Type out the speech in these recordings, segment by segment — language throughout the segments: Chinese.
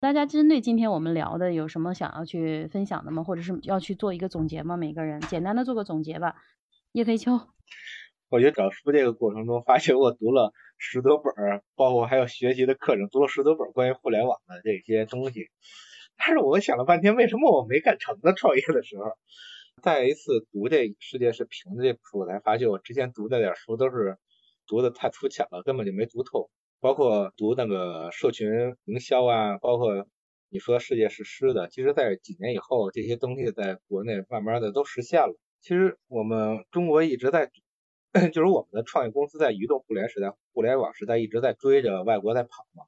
大家针对今天我们聊的有什么想要去分享的吗？或者是要去做一个总结吗？每个人简单的做个总结吧。叶飞秋，我觉得找书这个过程中，发现我读了十多本儿，包括还有学习的课程，读了十多本关于互联网的这些东西。但是我想了半天，为什么我没干成呢？创业的时候，再一次读这《世界是平的》这本书，我才发现我之前读的点书都是读的太粗浅了，根本就没读透。包括读那个社群营销啊，包括你说世界是湿的，其实在几年以后，这些东西在国内慢慢的都实现了。其实我们中国一直在，就是我们的创业公司在移动互联时代、互联网时代一直在追着外国在跑嘛。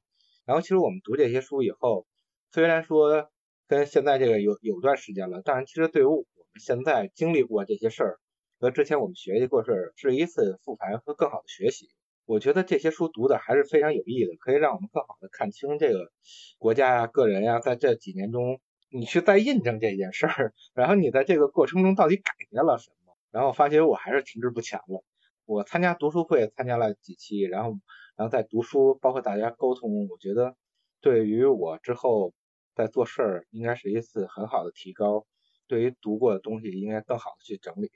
然后其实我们读这些书以后，虽然说跟现在这个有有段时间了，但是其实对于我们现在经历过这些事儿和之前我们学习过事儿，是一次复盘和更好的学习。我觉得这些书读的还是非常有益的，可以让我们更好的看清这个国家呀、个人呀，在这几年中。你是在印证这件事儿，然后你在这个过程中到底改变了什么？然后发觉我还是停滞不前了。我参加读书会参加了几期，然后然后在读书，包括大家沟通，我觉得对于我之后在做事儿应该是一次很好的提高。对于读过的东西，应该更好的去整理。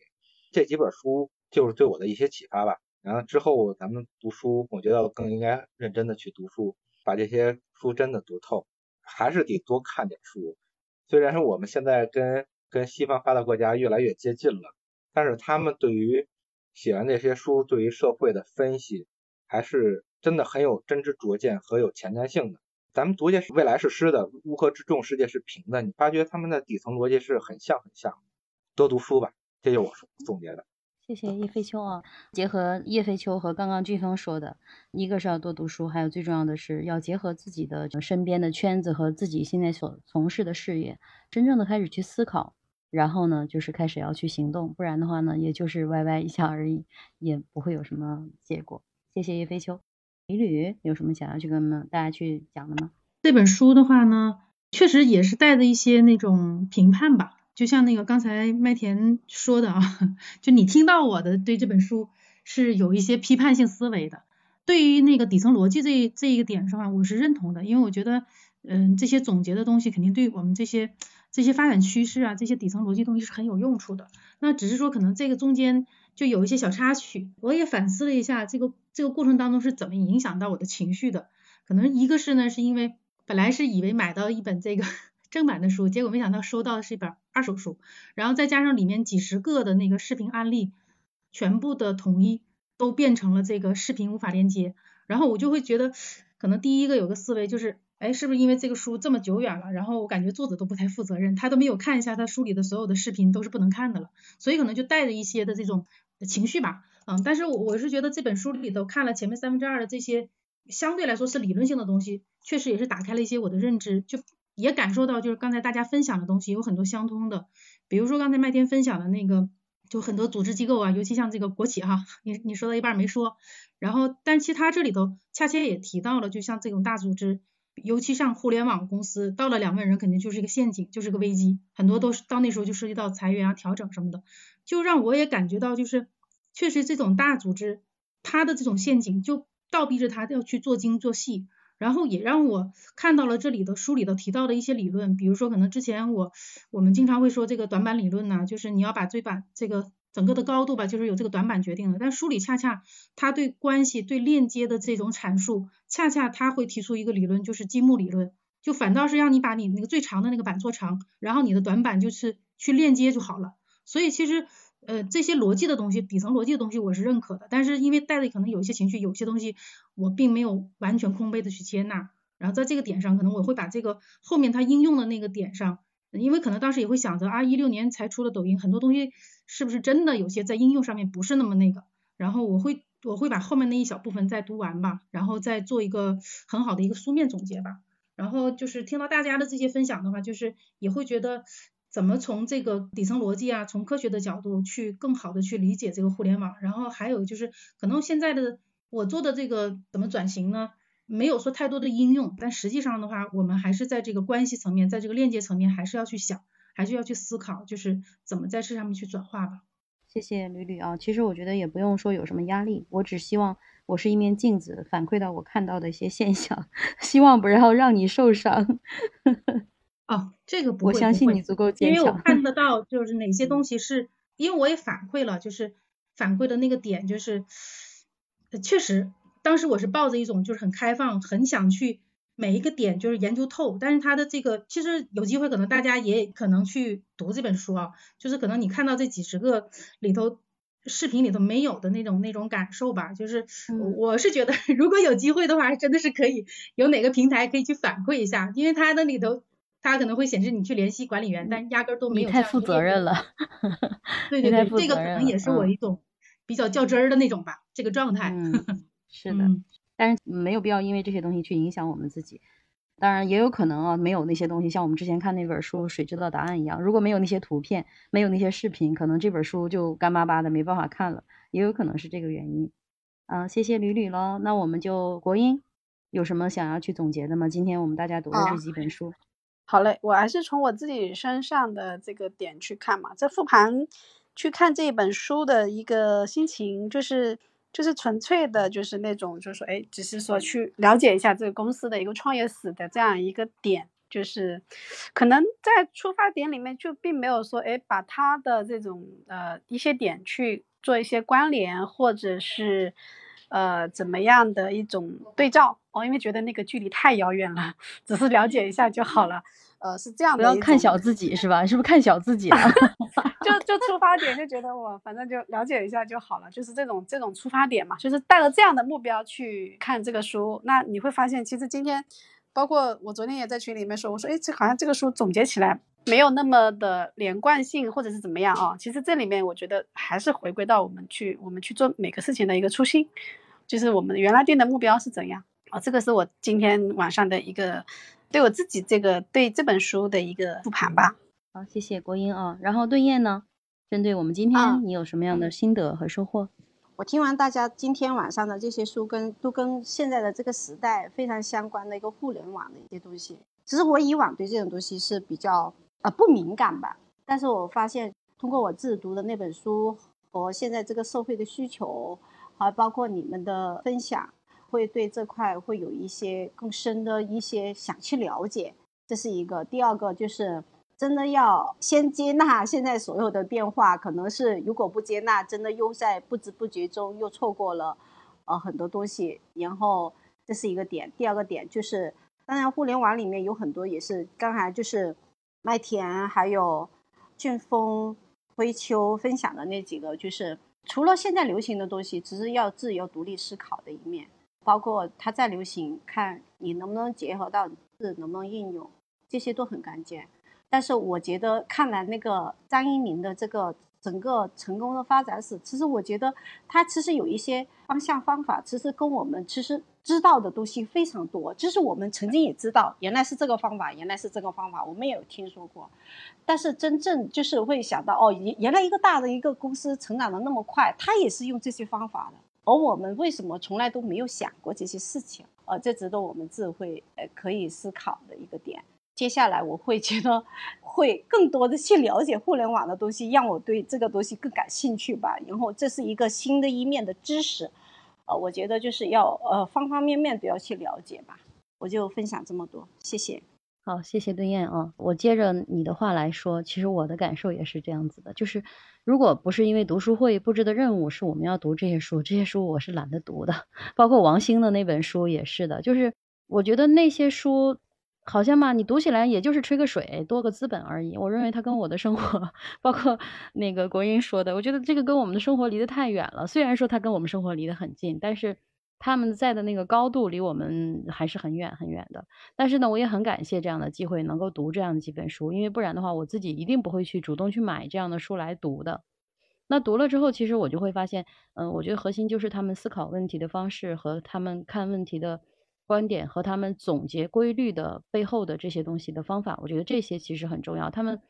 这几本书就是对我的一些启发吧。然后之后咱们读书，我觉得更应该认真的去读书，把这些书真的读透，还是得多看点书。虽然说我们现在跟跟西方发达国家越来越接近了，但是他们对于写完这些书，对于社会的分析，还是真的很有真知灼见和有前瞻性的。咱们读些未来是湿的，乌合之众，世界是平的，你发觉他们的底层逻辑是很像很像。多读书吧，这就是我总结的。谢谢叶飞秋啊，结合叶飞秋和刚刚俊峰说的，一个是要多读书，还有最重要的是要结合自己的身边的圈子和自己现在所从事的事业，真正的开始去思考，然后呢，就是开始要去行动，不然的话呢，也就是歪歪一下而已，也不会有什么结果。谢谢叶飞秋，李吕有什么想要去跟大家去讲的吗？这本书的话呢，确实也是带着一些那种评判吧。就像那个刚才麦田说的啊，就你听到我的对这本书是有一些批判性思维的。对于那个底层逻辑这这一个点上，我是认同的，因为我觉得，嗯，这些总结的东西肯定对我们这些这些发展趋势啊，这些底层逻辑东西是很有用处的。那只是说可能这个中间就有一些小插曲，我也反思了一下这个这个过程当中是怎么影响到我的情绪的。可能一个是呢，是因为本来是以为买到一本这个。正版的书，结果没想到收到的是一本二手书，然后再加上里面几十个的那个视频案例，全部的统一都变成了这个视频无法连接，然后我就会觉得，可能第一个有个思维就是，哎，是不是因为这个书这么久远了，然后我感觉作者都不太负责任，他都没有看一下他书里的所有的视频都是不能看的了，所以可能就带着一些的这种情绪吧，嗯，但是我我是觉得这本书里头看了前面三分之二的这些相对来说是理论性的东西，确实也是打开了一些我的认知，就。也感受到，就是刚才大家分享的东西有很多相通的，比如说刚才麦田分享的那个，就很多组织机构啊，尤其像这个国企哈，你你说到一半没说，然后但其他这里头恰恰也提到了，就像这种大组织，尤其像互联网公司，到了两万人肯定就是一个陷阱，就是个危机，很多都是到那时候就涉及到裁员啊、调整什么的，就让我也感觉到，就是确实这种大组织，它的这种陷阱就倒逼着他要去做精做细。然后也让我看到了这里的书里头提到的一些理论，比如说可能之前我我们经常会说这个短板理论呢，就是你要把最板这个整个的高度吧，就是由这个短板决定的。但书里恰恰他对关系对链接的这种阐述，恰恰他会提出一个理论，就是积木理论，就反倒是让你把你那个最长的那个板做长，然后你的短板就是去链接就好了。所以其实。呃，这些逻辑的东西，底层逻辑的东西，我是认可的。但是因为带着可能有一些情绪，有些东西我并没有完全空杯的去接纳。然后在这个点上，可能我会把这个后面它应用的那个点上，因为可能当时也会想着啊，一六年才出的抖音，很多东西是不是真的有些在应用上面不是那么那个。然后我会我会把后面那一小部分再读完吧，然后再做一个很好的一个书面总结吧。然后就是听到大家的这些分享的话，就是也会觉得。怎么从这个底层逻辑啊，从科学的角度去更好的去理解这个互联网？然后还有就是，可能现在的我做的这个怎么转型呢？没有说太多的应用，但实际上的话，我们还是在这个关系层面，在这个链接层面，还是要去想，还是要去思考，就是怎么在这上面去转化吧。谢谢吕吕啊。其实我觉得也不用说有什么压力，我只希望我是一面镜子，反馈到我看到的一些现象，希望不要让你受伤。哦，这个不会，我相信你足够。坚强，因为我看得。到就是哪些东西是，因为我也反馈了，就是反馈的那个点就是，确实当时我是抱着一种就是很开放，很想去每一个点就是研究透，但是他的这个其实有机会可能大家也可能去读这本书啊，就是可能你看到这几十个里头视频里头没有的那种那种感受吧，就是我是觉得 如果有机会的话，真的是可以有哪个平台可以去反馈一下，因为它的里头。它可能会显示你去联系管理员，但压根儿都没有。太负责任了。对对对，这个可能也是我一种比较较真儿的那种吧，这个状态。嗯是的，但是没有必要因为这些东西去影响我们自己。当然也有可能啊，没有那些东西，像我们之前看那本书《谁知道答案》一样，如果没有那些图片，没有那些视频，可能这本书就干巴巴的，没办法看了。也有可能是这个原因。嗯，谢谢吕吕喽。那我们就国英有什么想要去总结的吗？今天我们大家读的这几本书。好嘞，我还是从我自己身上的这个点去看嘛。这复盘去看这一本书的一个心情，就是就是纯粹的，就是那种，就是说，哎，只是说去了解一下这个公司的一个创业史的这样一个点，就是可能在出发点里面就并没有说，哎，把他的这种呃一些点去做一些关联，或者是。呃，怎么样的一种对照哦？因为觉得那个距离太遥远了，只是了解一下就好了。呃，是这样的，不要看小自己是吧？是不是看小自己？就就出发点就觉得我反正就了解一下就好了，就是这种这种出发点嘛，就是带着这样的目标去看这个书。那你会发现，其实今天，包括我昨天也在群里面说，我说，哎，这好像这个书总结起来。没有那么的连贯性，或者是怎么样啊？其实这里面我觉得还是回归到我们去，我们去做每个事情的一个初心，就是我们原来定的目标是怎样啊？这个是我今天晚上的一个对我自己这个对这本书的一个复盘吧。好，谢谢国英啊。然后对燕呢，针对我们今天你有什么样的心得和收获？我听完大家今天晚上的这些书，跟都跟现在的这个时代非常相关的一个互联网的一些东西。其实我以往对这种东西是比较。呃，不敏感吧？但是我发现通过我自己读的那本书和现在这个社会的需求，还包括你们的分享，会对这块会有一些更深的一些想去了解。这是一个。第二个就是真的要先接纳现在所有的变化，可能是如果不接纳，真的又在不知不觉中又错过了呃很多东西。然后这是一个点。第二个点就是，当然互联网里面有很多也是刚才就是。麦田还有俊峰、灰秋分享的那几个，就是除了现在流行的东西，只是要自由独立思考的一面，包括它再流行，看你能不能结合到字，能不能应用，这些都很关键。但是我觉得看完那个张一鸣的这个整个成功的发展史，其实我觉得他其实有一些方向方法，其实跟我们其实。知道的东西非常多，就是我们曾经也知道，原来是这个方法，原来是这个方法，我们也有听说过。但是真正就是会想到，哦，原原来一个大的一个公司成长的那么快，他也是用这些方法的。而我们为什么从来都没有想过这些事情？呃，这值得我们智慧呃可以思考的一个点。接下来我会觉得会更多的去了解互联网的东西，让我对这个东西更感兴趣吧。然后这是一个新的一面的知识。呃，我觉得就是要呃方方面面都要去了解吧，我就分享这么多，谢谢。好，谢谢邓燕啊，我接着你的话来说，其实我的感受也是这样子的，就是如果不是因为读书会布置的任务是我们要读这些书，这些书我是懒得读的，包括王兴的那本书也是的，就是我觉得那些书。好像嘛，你读起来也就是吹个水，多个资本而已。我认为它跟我的生活，包括那个国英说的，我觉得这个跟我们的生活离得太远了。虽然说它跟我们生活离得很近，但是他们在的那个高度离我们还是很远很远的。但是呢，我也很感谢这样的机会能够读这样几本书，因为不然的话，我自己一定不会去主动去买这样的书来读的。那读了之后，其实我就会发现，嗯，我觉得核心就是他们思考问题的方式和他们看问题的。观点和他们总结规律的背后的这些东西的方法，我觉得这些其实很重要。他们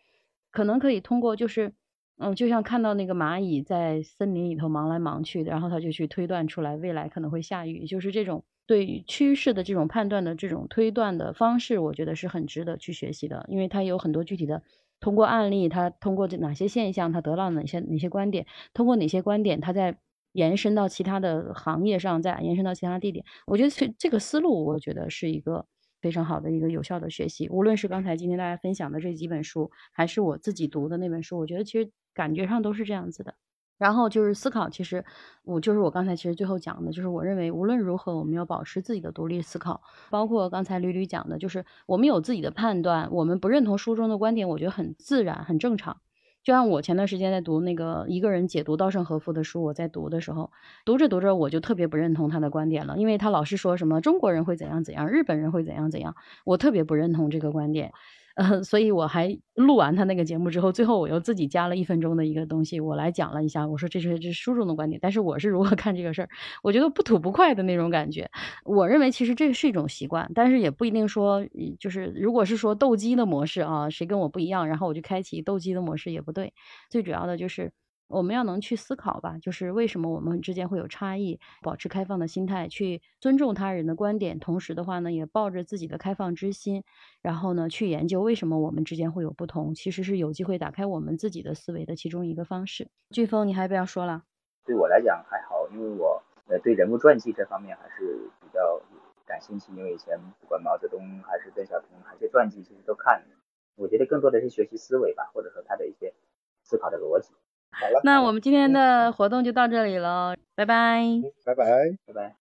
可能可以通过，就是嗯，就像看到那个蚂蚁在森林里头忙来忙去的，然后他就去推断出来未来可能会下雨，就是这种对趋势的这种判断的这种推断的方式，我觉得是很值得去学习的，因为它有很多具体的通过案例，他通过这哪些现象，他得到哪些哪些观点，通过哪些观点，他在延伸到其他的行业上，再延伸到其他地点。我觉得这这个思路，我觉得是一个非常好的一个有效的学习。无论是刚才今天大家分享的这几本书，还是我自己读的那本书，我觉得其实感觉上都是这样子的。然后就是思考，其实我就是我刚才其实最后讲的，就是我认为无论如何，我们要保持自己的独立思考，包括刚才吕吕讲的，就是我们有自己的判断，我们不认同书中的观点，我觉得很自然，很正常。就像我前段时间在读那个一个人解读稻盛和夫的书，我在读的时候，读着读着我就特别不认同他的观点了，因为他老是说什么中国人会怎样怎样，日本人会怎样怎样，我特别不认同这个观点。呃，所以我还录完他那个节目之后，最后我又自己加了一分钟的一个东西，我来讲了一下，我说这是这书中的观点，但是我是如何 看这个事儿，我觉得不吐不快的那种感觉。我认为其实这是一种习惯，但是也不一定说，就是如果是说斗鸡的模式啊，谁跟我不一样，然后我就开启斗鸡的模式也不对。最主要的就是。我们要能去思考吧，就是为什么我们之间会有差异，保持开放的心态，去尊重他人的观点，同时的话呢，也抱着自己的开放之心，然后呢，去研究为什么我们之间会有不同，其实是有机会打开我们自己的思维的其中一个方式。飓风，你还不要说了？对我来讲还好，因为我呃对人物传记这方面还是比较感兴趣，因为以前不管毛泽东还是邓小平，还是传记其实都看，我觉得更多的是学习思维吧，或者说他的一些思考的逻辑。好了，那我们今天的活动就到这里了，拜拜，拜拜，拜拜。